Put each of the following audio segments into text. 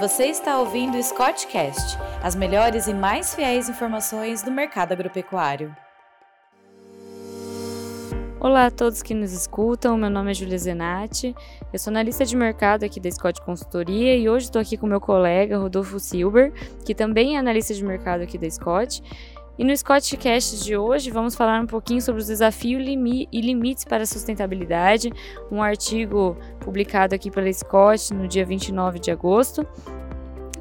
Você está ouvindo o Scottcast, as melhores e mais fiéis informações do mercado agropecuário. Olá a todos que nos escutam, meu nome é Julia Zenatti, eu sou analista de mercado aqui da Scott Consultoria e hoje estou aqui com meu colega Rodolfo Silber, que também é analista de mercado aqui da Scott. E no Scottcast de hoje vamos falar um pouquinho sobre os desafios e limites para a sustentabilidade, um artigo publicado aqui pela Scott no dia 29 de agosto.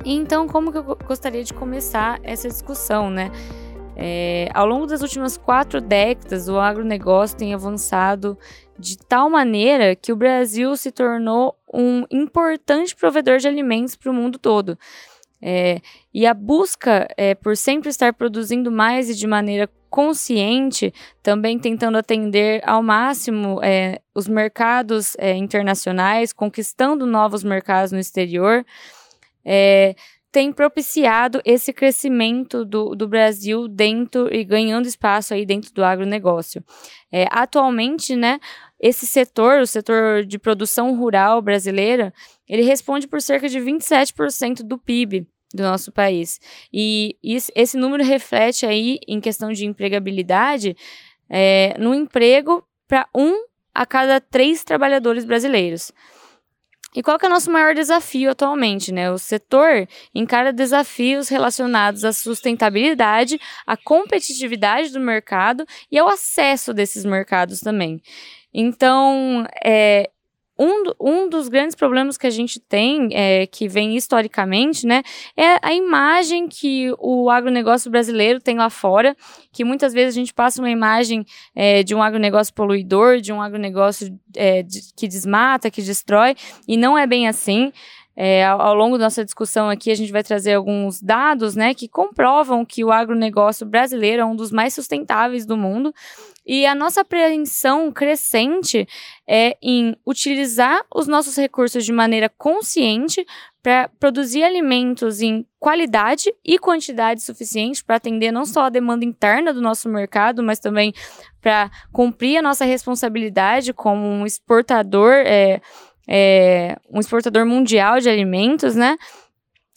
Então, como que eu gostaria de começar essa discussão, né? É, ao longo das últimas quatro décadas, o agronegócio tem avançado de tal maneira que o Brasil se tornou um importante provedor de alimentos para o mundo todo. É, e a busca é, por sempre estar produzindo mais e de maneira consciente, também tentando atender ao máximo é, os mercados é, internacionais, conquistando novos mercados no exterior, é, tem propiciado esse crescimento do, do Brasil dentro e ganhando espaço aí dentro do agronegócio. É, atualmente, né, esse setor, o setor de produção rural brasileira, ele responde por cerca de 27% do PIB do nosso país. E isso, esse número reflete aí, em questão de empregabilidade, é, no emprego para um a cada três trabalhadores brasileiros. E qual que é o nosso maior desafio atualmente, né? O setor encara desafios relacionados à sustentabilidade, à competitividade do mercado e ao acesso desses mercados também. Então, é, um, um dos grandes problemas que a gente tem, é, que vem historicamente, né, é a imagem que o agronegócio brasileiro tem lá fora, que muitas vezes a gente passa uma imagem é, de um agronegócio poluidor, de um agronegócio é, de, que desmata, que destrói, e não é bem assim. É, ao, ao, longo da nossa discussão aqui, a gente vai trazer alguns dados né, que comprovam que o agronegócio brasileiro é um dos mais sustentáveis do mundo. E a nossa apreensão crescente é em utilizar os nossos recursos de maneira consciente para produzir alimentos em qualidade e quantidade suficiente para atender não só a demanda interna do nosso mercado, mas também para cumprir a nossa responsabilidade como um exportador, é, é, um exportador mundial de alimentos, né?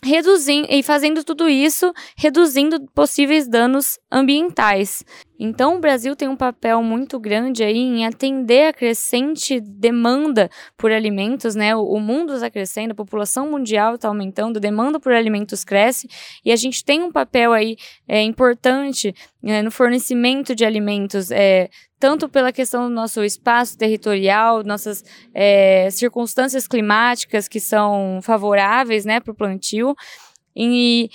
reduzindo e fazendo tudo isso, reduzindo possíveis danos ambientais. Então, o Brasil tem um papel muito grande aí em atender a crescente demanda por alimentos, né? O, mundo está crescendo, a população mundial está aumentando, a demanda por alimentos cresce e a gente tem um papel aí é, importante né, no fornecimento de alimentos, é, tanto pela questão do nosso espaço territorial, nossas é, circunstâncias climáticas que são favoráveis né, para o plantio, e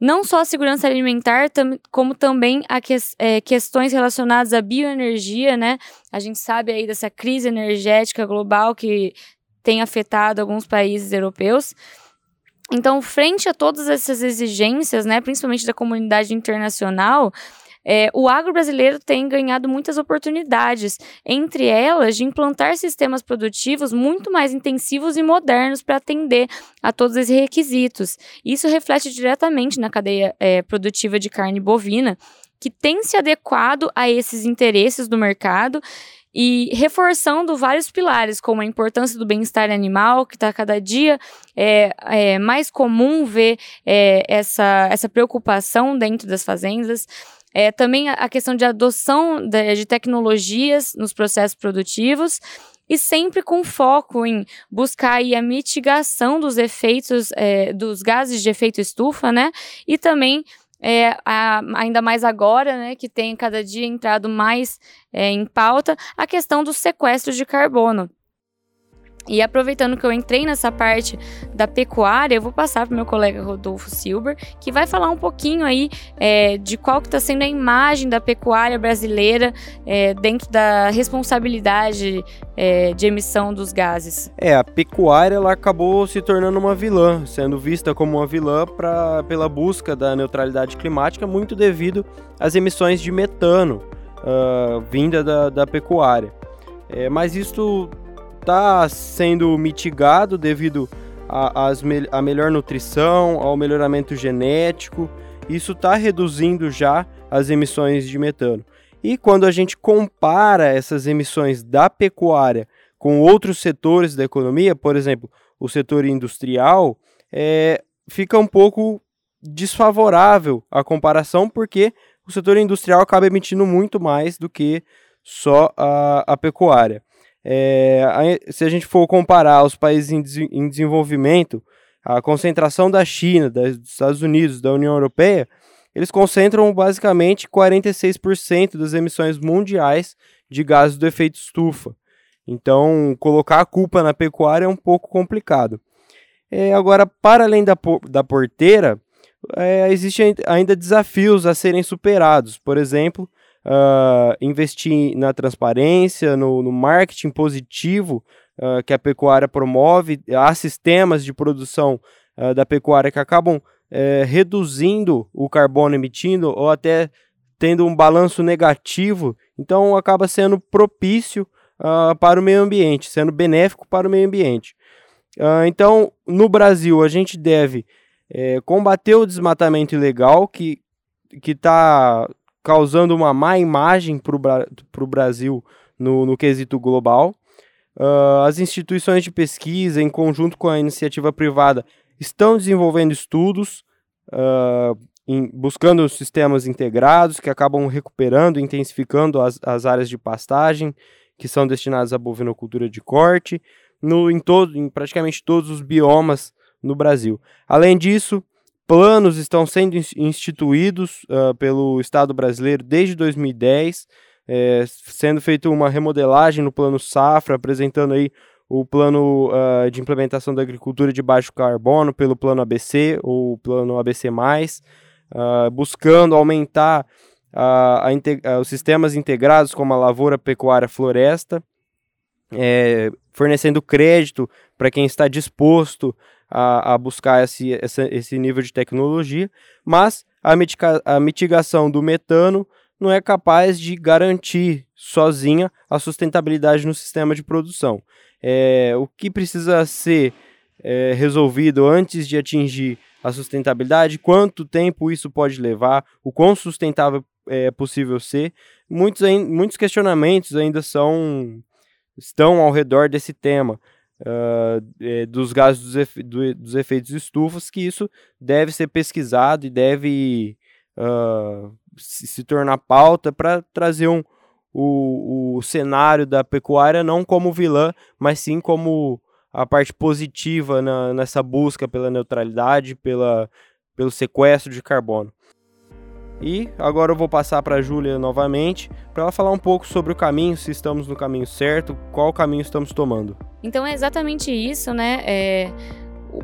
não só a segurança alimentar, tam, como também a que, é, questões relacionadas à bioenergia, né? A gente sabe aí dessa crise energética global que tem afetado alguns países europeus. Então, frente a todas essas exigências, né, principalmente da comunidade internacional, é, o agro brasileiro tem ganhado muitas oportunidades, entre elas de implantar sistemas produtivos muito mais intensivos e modernos para atender a todos esses requisitos. Isso reflete diretamente na cadeia é, produtiva de carne bovina, que tem se adequado a esses interesses do mercado e reforçando vários pilares, como a importância do bem-estar animal, que está cada dia é, é, mais comum ver é, essa, essa preocupação dentro das fazendas. É, também a questão de adoção de, de tecnologias nos processos produtivos e sempre com foco em buscar a mitigação dos efeitos é, dos gases de efeito estufa, né? E também é, a, ainda mais agora, né, que tem cada dia entrado mais é, em pauta a questão do sequestro de carbono. E aproveitando que eu entrei nessa parte da pecuária, eu vou passar para o meu colega Rodolfo Silber, que vai falar um pouquinho aí é, de qual que está sendo a imagem da pecuária brasileira é, dentro da responsabilidade é, de emissão dos gases. É, a pecuária ela acabou se tornando uma vilã, sendo vista como uma vilã pra, pela busca da neutralidade climática, muito devido às emissões de metano uh, vinda da, da pecuária. É, mas isso está sendo mitigado devido à me melhor nutrição, ao melhoramento genético. Isso está reduzindo já as emissões de metano. E quando a gente compara essas emissões da pecuária com outros setores da economia, por exemplo, o setor industrial, é, fica um pouco desfavorável a comparação, porque o setor industrial acaba emitindo muito mais do que só a, a pecuária. É, se a gente for comparar os países em, em desenvolvimento, a concentração da China, dos Estados Unidos, da União Europeia, eles concentram basicamente 46% das emissões mundiais de gases do efeito estufa. Então, colocar a culpa na pecuária é um pouco complicado. É, agora, para além da, da porteira, é, existem ainda desafios a serem superados. Por exemplo, uh, investir na transparência, no, no marketing positivo uh, que a pecuária promove. Há sistemas de produção uh, da pecuária que acabam é, reduzindo o carbono emitindo ou até tendo um balanço negativo, então acaba sendo propício para o meio ambiente, sendo benéfico para o meio ambiente. Então, no Brasil, a gente deve é, combater o desmatamento ilegal que está causando uma má imagem para o Brasil no, no quesito global. Uh, as instituições de pesquisa, em conjunto com a iniciativa privada, estão desenvolvendo estudos uh, em, buscando sistemas integrados que acabam recuperando, intensificando as, as áreas de pastagem que são destinadas à bovinocultura de corte, no, em, todo, em praticamente todos os biomas no Brasil. Além disso, planos estão sendo instituídos uh, pelo Estado brasileiro desde 2010, é, sendo feita uma remodelagem no plano Safra, apresentando aí o plano uh, de implementação da agricultura de baixo carbono pelo plano ABC ou plano ABC+, uh, buscando aumentar os sistemas integrados como a lavoura, pecuária, floresta, é, fornecendo crédito para quem está disposto a, a buscar esse, esse, esse, nível de tecnologia, mas a, mitiga, a mitigação do metano não é capaz de garantir sozinha a sustentabilidade no sistema de produção é, o que precisa ser é, resolvido antes de atingir a sustentabilidade, quanto tempo isso pode levar, o quão sustentável é possível ser. Muitos, muitos questionamentos ainda são estão ao redor desse tema. Uh, dos gases dos, efe, do, dos, efeitos estufas, que isso deve ser pesquisado e deve uh, se, se, tornar pauta para trazer um, o, o cenário da pecuária não como vilã, mas sim como a parte positiva na, nessa busca pela neutralidade, pela, pelo sequestro de carbono. E agora eu vou passar para a Júlia novamente, para ela falar um pouco sobre o caminho, se estamos no caminho certo, qual caminho estamos tomando. Então é exatamente isso, né? É,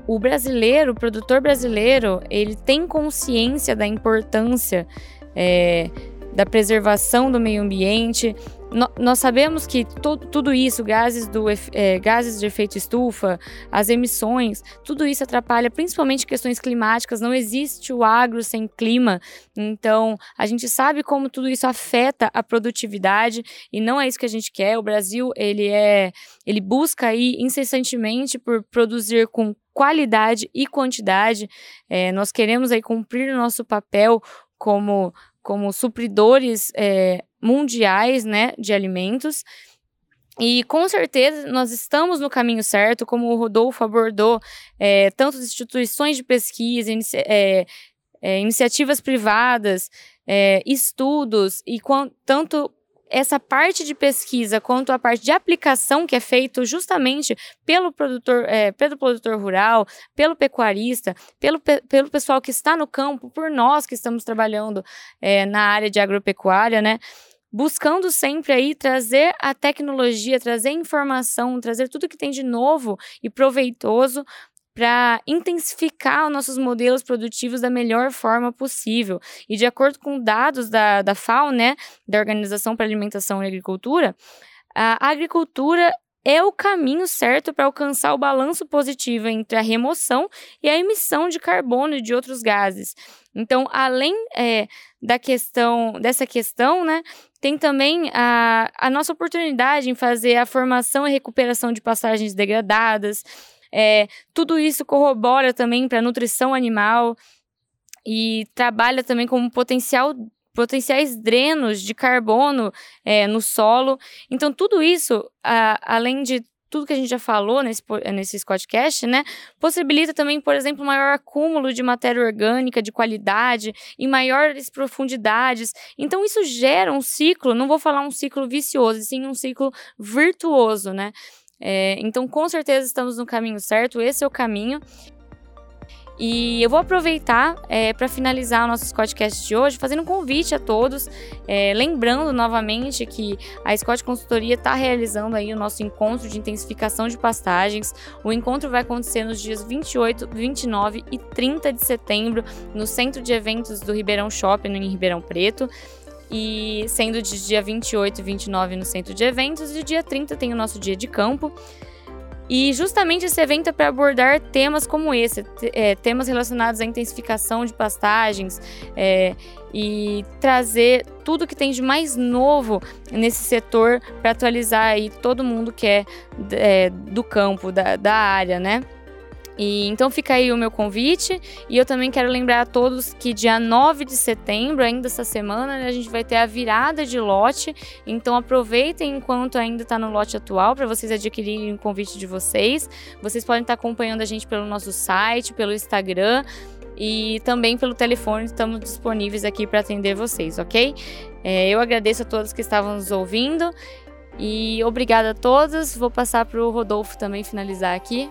o brasileiro, o produtor brasileiro, ele tem consciência da importância é, da preservação do meio ambiente. Nós sabemos que to, tudo isso, gases, do, é, gases de efeito estufa, as emissões, tudo isso atrapalha principalmente questões climáticas. Não existe o agro sem clima. Então, a gente sabe como tudo isso afeta a produtividade e não é isso que a gente quer. O Brasil, ele é, ele busca aí incessantemente por produzir com qualidade e quantidade. É, nós queremos aí cumprir o nosso papel como como supridores é, mundiais né, de alimentos. E com certeza nós estamos no caminho certo, como o Rodolfo abordou, é, tanto instituições de pesquisa, é, é, iniciativas privadas, é, estudos, e tanto essa parte de pesquisa quanto a parte de aplicação que é feito justamente pelo produtor, é, pelo produtor rural, pelo pecuarista, pelo, pelo pessoal que está no campo, por nós que estamos trabalhando é, na área de agropecuária, né? Buscando sempre aí trazer a tecnologia, trazer informação, trazer tudo que tem de novo e proveitoso para intensificar os nossos modelos produtivos da melhor forma possível. E de acordo com dados da, da FAO, né, da Organização para Alimentação e Agricultura, a agricultura é o caminho certo para alcançar o balanço positivo entre a remoção e a emissão de carbono e de outros gases. Então, além é, da questão dessa questão, né, tem também a, a nossa oportunidade em fazer a formação e recuperação de passagens degradadas, é, tudo isso corrobora também para a nutrição animal e trabalha também como potencial potenciais drenos de carbono é, no solo. Então, tudo isso, a, além de tudo que a gente já falou nesse, nesse Scottcast, né? Possibilita também, por exemplo, maior acúmulo de matéria orgânica de qualidade em maiores profundidades. Então, isso gera um ciclo, não vou falar um ciclo vicioso, sim um ciclo virtuoso, né? É, então, com certeza estamos no caminho certo, esse é o caminho. E eu vou aproveitar é, para finalizar o nosso Scottcast de hoje, fazendo um convite a todos, é, lembrando novamente que a Scott Consultoria está realizando aí o nosso encontro de intensificação de pastagens. O encontro vai acontecer nos dias 28, 29 e 30 de setembro no Centro de Eventos do Ribeirão Shopping, em Ribeirão Preto e sendo de dia 28 e 29 no centro de eventos e dia 30 tem o nosso dia de campo. E justamente esse evento é para abordar temas como esse, é, temas relacionados à intensificação de pastagens é, e trazer tudo que tem de mais novo nesse setor para atualizar aí todo mundo que é, é do campo, da, da área, né? E então fica aí o meu convite. E eu também quero lembrar a todos que dia 9 de setembro, ainda essa semana, né, a gente vai ter a virada de lote. Então aproveitem enquanto ainda está no lote atual para vocês adquirirem o convite de vocês. Vocês podem estar tá acompanhando a gente pelo nosso site, pelo Instagram e também pelo telefone. Estamos disponíveis aqui para atender vocês, ok? É, eu agradeço a todos que estavam nos ouvindo. E obrigada a todos. Vou passar para o Rodolfo também finalizar aqui.